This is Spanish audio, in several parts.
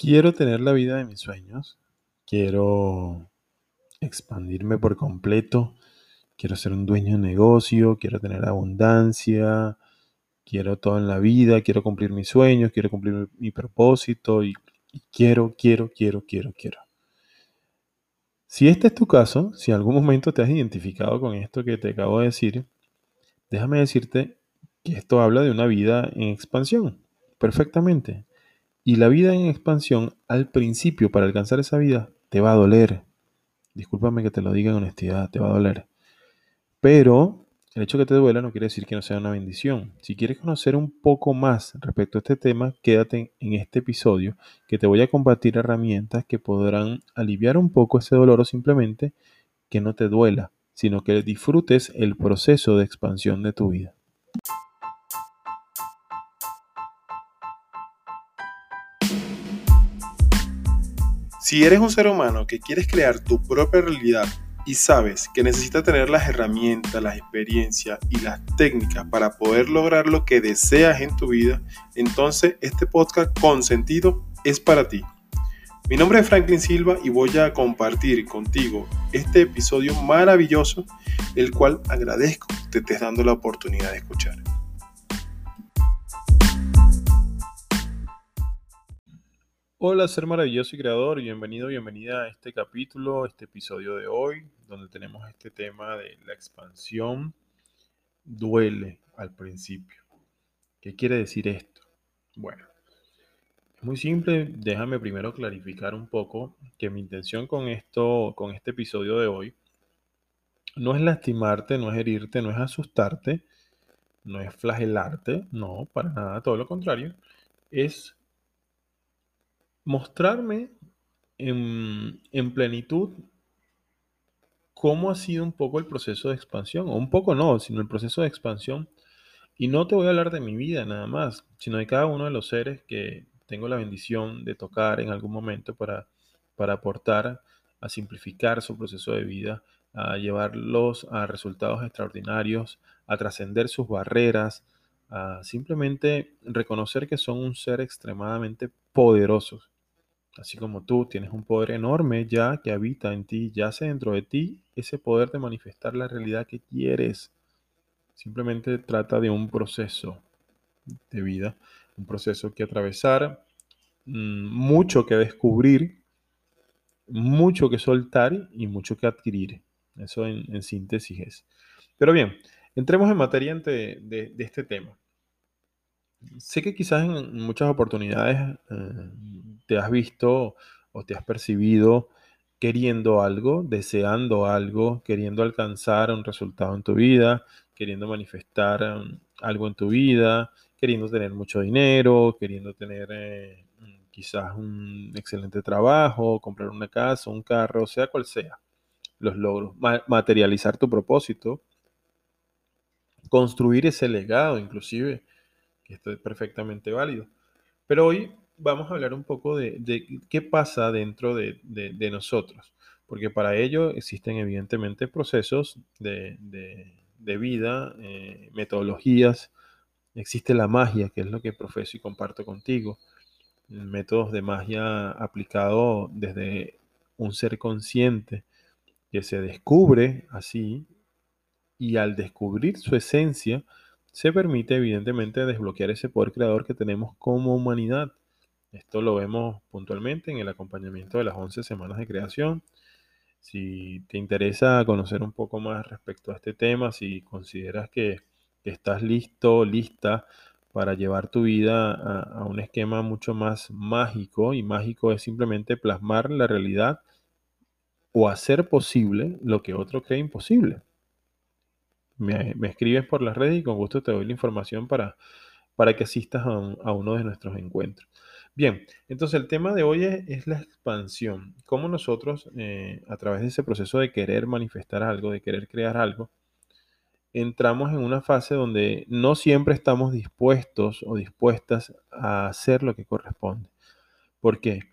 Quiero tener la vida de mis sueños. Quiero expandirme por completo. Quiero ser un dueño de negocio. Quiero tener abundancia. Quiero todo en la vida. Quiero cumplir mis sueños. Quiero cumplir mi, propósito. Y, quiero, quiero, quiero, quiero, quiero. Si este es tu caso, si en algún momento te has identificado con esto que te acabo de decir, déjame decirte que esto habla de una vida en expansión. Perfectamente. Y la vida en expansión, al principio, para alcanzar esa vida, te va a doler. Discúlpame que te lo diga en honestidad, te va a doler. Pero el hecho de que te duela no quiere decir que no sea una bendición. Si quieres conocer un poco más respecto a este tema, quédate en este episodio que te voy a compartir herramientas que podrán aliviar un poco ese dolor o simplemente que no te duela, sino que disfrutes el proceso de expansión de tu vida. Si eres un ser humano que quieres crear tu propia realidad y sabes que necesitas tener las herramientas, las experiencias y las técnicas para poder lograr lo que deseas en tu vida, entonces este podcast con sentido es para ti. Mi nombre es Franklin Silva y voy a compartir contigo este episodio maravilloso, el cual agradezco que te estés dando la oportunidad de escuchar. Hola, ser maravilloso y creador, bienvenido, bienvenida a este capítulo, este episodio de hoy, donde tenemos este tema de la expansión. Duele al principio. ¿Qué quiere decir esto? Bueno, es muy simple, déjame primero clarificar un poco que mi intención con esto, con este episodio de hoy, no es lastimarte, no es herirte, no es asustarte, no es flagelarte, no, para nada, todo lo contrario, es mostrarme en, plenitud cómo ha sido un poco el proceso de expansión, o un poco no, sino el proceso de expansión. Y no te voy a hablar de mi vida nada más, sino de cada uno de los seres que tengo la bendición de tocar en algún momento para, para aportar a simplificar su proceso de vida, a llevarlos a resultados extraordinarios, a trascender sus barreras, simplemente reconocer que son un ser extremadamente poderoso Así como tú tienes un poder enorme ya que habita en ti, yace dentro de ti ese poder de manifestar la realidad que quieres. Simplemente trata de un proceso de vida, un proceso que atravesar, mm, mucho que descubrir, mucho que soltar y mucho que adquirir. Eso en, síntesis es. Pero bien, entremos en materia de, este tema. Sé que quizás en muchas oportunidades eh, te has visto o te has percibido queriendo algo, deseando algo, queriendo alcanzar un resultado en tu vida, queriendo manifestar um, algo en tu vida, queriendo tener mucho dinero, queriendo tener eh, quizás un excelente trabajo, comprar una casa, un carro, sea cual sea, los logros, materializar tu propósito, construir ese legado inclusive, esto es perfectamente válido. Pero hoy vamos a hablar un poco de, qué pasa dentro de, nosotros, porque para ello existen evidentemente procesos de, vida, eh, metodologías, existe la magia, que es lo que profeso y comparto contigo, métodos de magia aplicado desde un ser consciente que se descubre así y al descubrir su esencia, se permite evidentemente desbloquear ese poder creador que tenemos como humanidad. Esto lo vemos puntualmente en el acompañamiento de las 11 semanas de creación. Si te interesa conocer un poco más respecto a este tema, si consideras que, estás listo, lista para llevar tu vida a, a, un esquema mucho más mágico, y mágico es simplemente plasmar la realidad o hacer posible lo que otro cree imposible. Me, escribes por las redes y con gusto te doy la información para, para que asistas a uno de nuestros encuentros. Bien, entonces el tema de hoy es, la expansión. Cómo nosotros, eh, a través de ese proceso de querer manifestar algo, de querer crear algo, entramos en una fase donde no siempre estamos dispuestos o dispuestas a hacer lo que corresponde. ¿Por qué?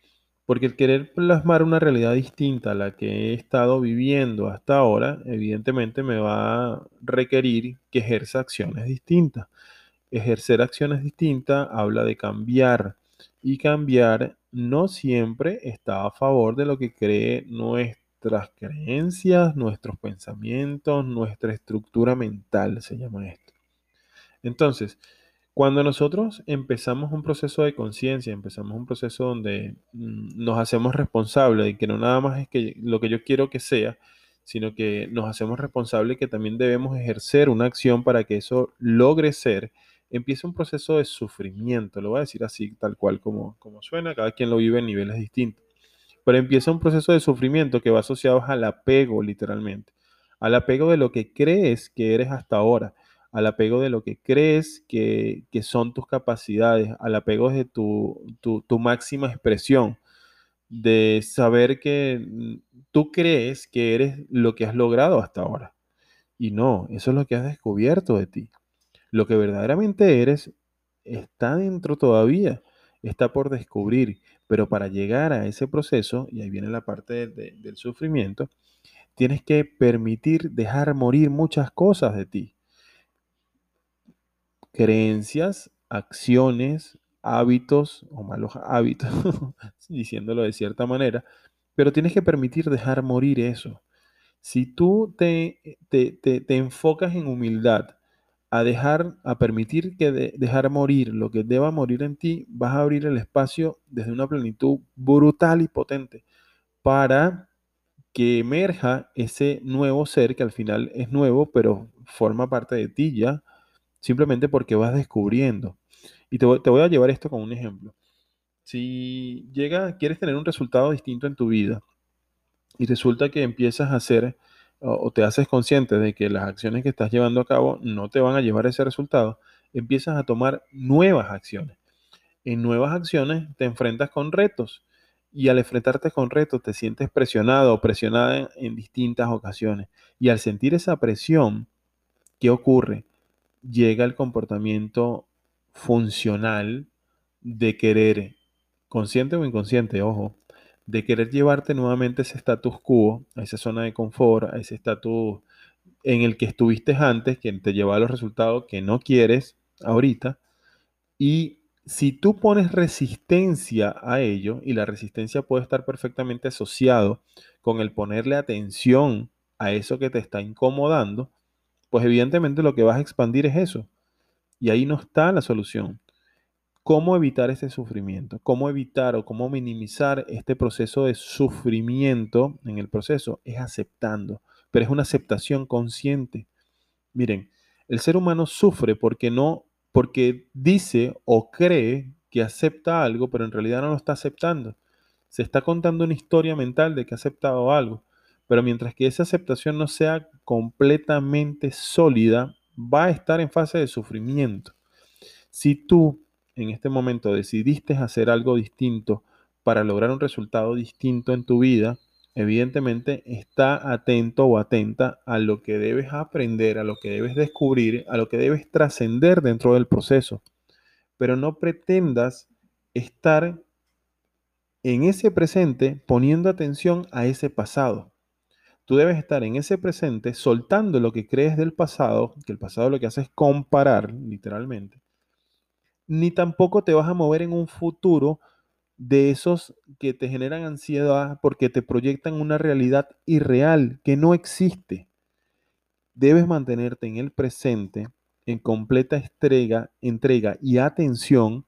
Porque el querer plasmar una realidad distinta a la que he estado viviendo hasta ahora, evidentemente me va a requerir que ejerza acciones distintas. Ejercer acciones distintas habla de cambiar y cambiar no siempre está a favor de lo que cree nuestras creencias, nuestros pensamientos, nuestra estructura mental, se llama esto. Entonces, cuando nosotros empezamos un proceso de conciencia, empezamos un proceso donde mm, nos hacemos responsables de que no nada más es que lo que yo quiero que sea, sino que nos hacemos responsables que también debemos ejercer una acción para que eso logre ser, empieza un proceso de sufrimiento, lo voy a decir así, tal cual como, como suena, cada quien lo vive en niveles distintos, pero empieza un proceso de sufrimiento que va asociado al apego, literalmente, al apego de lo que crees que eres hasta ahora al apego de lo que crees que, son tus capacidades, al apego de tu, tu, máxima expresión, de saber que mm, tú crees que eres lo que has logrado hasta ahora. Y no, eso es lo que has descubierto de ti. Lo que verdaderamente eres está dentro todavía, está por descubrir, pero para llegar a ese proceso, y ahí viene la parte del sufrimiento, tienes que permitir dejar morir muchas cosas de ti creencias, acciones, hábitos o malos hábitos, diciéndolo de cierta manera, pero tienes que permitir dejar morir eso. Si tú te, te, enfocas en humildad, a dejar, a permitir que dejar morir lo que deba morir en ti, vas a abrir el espacio desde una plenitud brutal y potente para que emerja ese nuevo ser que al final es nuevo, pero forma parte de ti ya, simplemente porque vas descubriendo. Y te voy, a llevar esto con un ejemplo. Si llega, quieres tener un resultado distinto en tu vida y resulta que empiezas a hacer o, te haces consciente de que las acciones que estás llevando a cabo no te van a llevar ese resultado, empiezas a tomar nuevas acciones. En nuevas acciones te enfrentas con retos y al enfrentarte con retos te sientes presionado o presionada en distintas ocasiones. Y al sentir esa presión, ¿qué ocurre? Llega el comportamiento funcional de querer, consciente o inconsciente, ojo, de querer llevarte nuevamente ese status quo, a esa zona de confort, a ese estatus en el que estuviste antes, que te lleva a los resultados que no quieres ahorita. Y si tú pones resistencia a ello, y la resistencia puede estar perfectamente asociado con el ponerle atención a eso que te está incomodando, pues evidentemente lo que vas a expandir es eso. Y ahí no está la solución. ¿Cómo evitar ese sufrimiento? ¿Cómo evitar o cómo minimizar este proceso de sufrimiento en el proceso? Es aceptando, pero es una aceptación consciente. Miren, el ser humano sufre porque no, porque dice o cree que acepta algo, pero en realidad no lo está aceptando. Se está contando una historia mental de que ha aceptado algo, pero mientras que esa aceptación no sea completamente sólida, va a estar en fase de sufrimiento. Si tú en este momento decidiste hacer algo distinto para lograr un resultado distinto en tu vida, evidentemente está atento o atenta a lo que debes aprender, a lo que debes descubrir, a lo que debes trascender dentro del proceso. Pero no pretendas estar en ese presente poniendo atención a ese pasado. Tú debes estar en ese presente soltando lo que crees del pasado, que el pasado lo que hace es comparar, literalmente. Ni tampoco te vas a mover en un futuro de esos que te generan ansiedad porque te proyectan una realidad irreal que no existe. Debes mantenerte en el presente en completa entrega, entrega y atención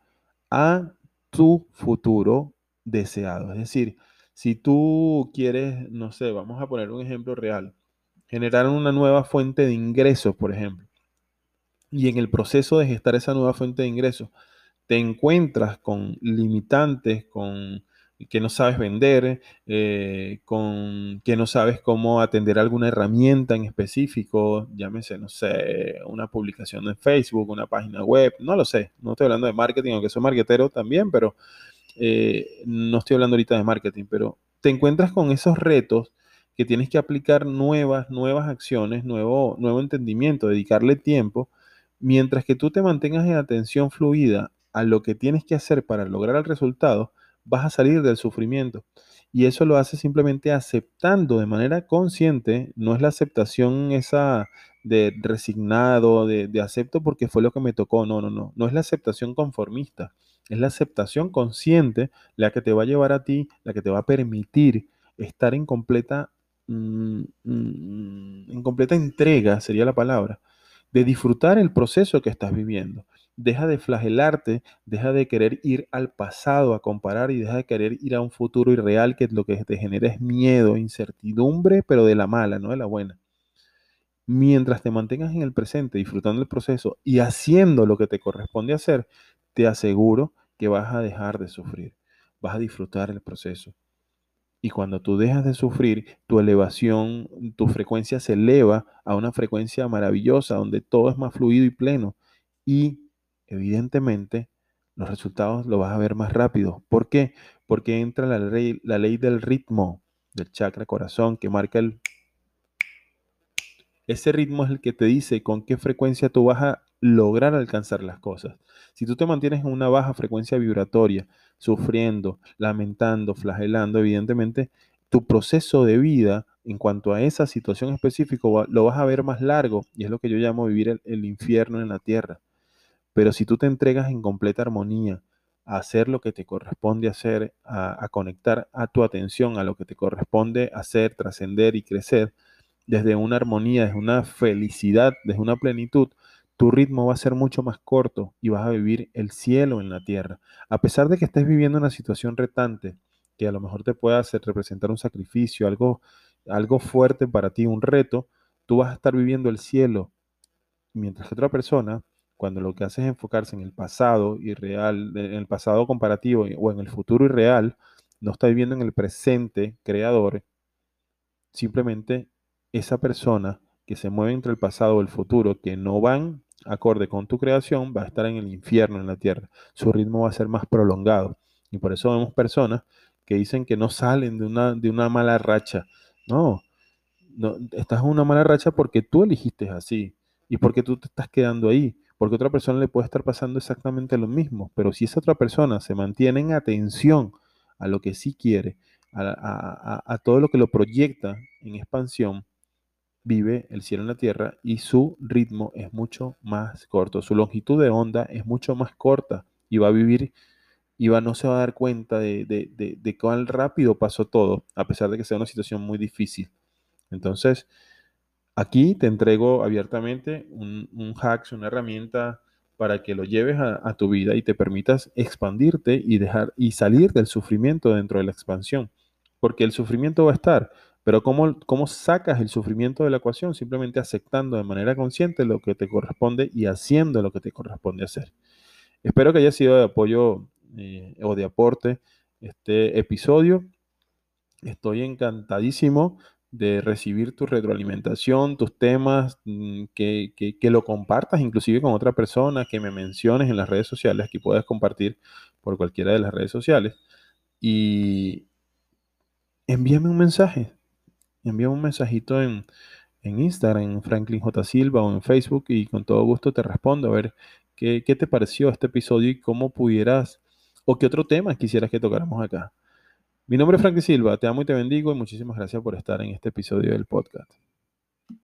a tu futuro deseado. Es decir, si tú quieres, no sé, vamos a poner un ejemplo real, generar una nueva fuente de ingresos, por ejemplo, y en el proceso de gestar esa nueva fuente de ingresos, te encuentras con limitantes, con que no sabes vender, eh, con que no sabes cómo atender alguna herramienta en específico, llámese, no sé, una publicación en Facebook, una página web, no lo sé, no estoy hablando de marketing, aunque soy marketero también, pero eh, no estoy hablando ahorita de marketing, pero te encuentras con esos retos que tienes que aplicar nuevas, nuevas acciones, nuevo, nuevo entendimiento, dedicarle tiempo, mientras que tú te mantengas en atención fluida a lo que tienes que hacer para lograr el resultado, vas a salir del sufrimiento. Y eso lo hace simplemente aceptando de manera consciente, no es la aceptación esa de resignado, de acepto porque fue lo que me tocó, no, no, no, no es la aceptación conformista, Es la aceptación consciente la que te va a llevar a ti, la que te va a permitir estar en completa, mm, mm, en completa entrega, sería la palabra, de disfrutar el proceso que estás viviendo. Deja de flagelarte, deja de querer ir al pasado a comparar y deja de querer ir a un futuro irreal que lo que te genera es miedo, incertidumbre, pero de la mala, no de la buena. Mientras te mantengas en el presente, disfrutando el proceso y haciendo lo que te corresponde hacer, te aseguro que vas a dejar de sufrir, vas a disfrutar el proceso. Y cuando tú dejas de sufrir, tu elevación, tu frecuencia se eleva a una frecuencia maravillosa donde todo es más fluido y pleno. Y evidentemente los resultados los vas a ver más rápido. ¿Por qué? Porque entra la ley, la ley del ritmo del chakra corazón que marca el... Ese ritmo es el que te dice con qué frecuencia tú vas a lograr alcanzar las cosas. Si tú te mantienes en una baja frecuencia vibratoria, sufriendo, lamentando, flagelando, evidentemente tu proceso de vida en cuanto a esa situación específica lo vas a ver más largo y es lo que yo llamo vivir el, infierno en la tierra. Pero si tú te entregas en completa armonía a hacer lo que te corresponde hacer, a, a conectar a tu atención a lo que te corresponde hacer, trascender y crecer, desde una armonía, desde una felicidad, desde una plenitud, tu ritmo va a ser mucho más corto y vas a vivir el cielo en la tierra. A pesar de que estés viviendo una situación retante, que a lo mejor te pueda hacer representar un sacrificio, algo, algo fuerte para ti, un reto, tú vas a estar viviendo el cielo. Mientras que otra persona, cuando lo que hace es enfocarse en el pasado irreal, en el pasado comparativo o en el futuro irreal, no está viviendo en el presente creador, simplemente esa persona que se mueve entre el pasado y el futuro, que no van acorde con tu creación, va a estar en el infierno, en la tierra. Su ritmo va a ser más prolongado. Y por eso vemos personas que dicen que no salen de una, de una mala racha. No, no, estás en una mala racha porque tú elegiste así y porque tú te estás quedando ahí. Porque otra persona le puede estar pasando exactamente lo mismo. Pero si esa otra persona se mantiene en atención a lo que sí quiere, a todo lo que lo proyecta en expansión, vive el cielo en la tierra y su ritmo es mucho más corto, su longitud de onda es mucho más corta y va a vivir y va, no se va a dar cuenta de, de, cuán rápido pasó todo, a pesar de que sea una situación muy difícil. Entonces, aquí te entrego abiertamente un, un hack, una herramienta para que lo lleves a, a, tu vida y te permitas expandirte y dejar y salir del sufrimiento dentro de la expansión. Porque el sufrimiento va a estar, pero ¿cómo, ¿cómo sacas el sufrimiento de la ecuación? Simplemente aceptando de manera consciente lo que te corresponde y haciendo lo que te corresponde hacer. Espero que haya sido de apoyo eh, o de aporte este episodio. Estoy encantadísimo de recibir tu retroalimentación, tus temas, mm, que, que, lo compartas inclusive con otra persona, que me menciones en las redes sociales, que puedes compartir por cualquiera de las redes sociales. Y envíame un mensaje, envía un mensajito en, Instagram, en Franklin J. Silva o en Facebook y con todo gusto te respondo a ver qué, qué te pareció este episodio y cómo pudieras o qué otro tema quisieras que tocáramos acá. Mi nombre es Franklin Silva, te amo y te bendigo y muchísimas gracias por estar en este episodio del podcast.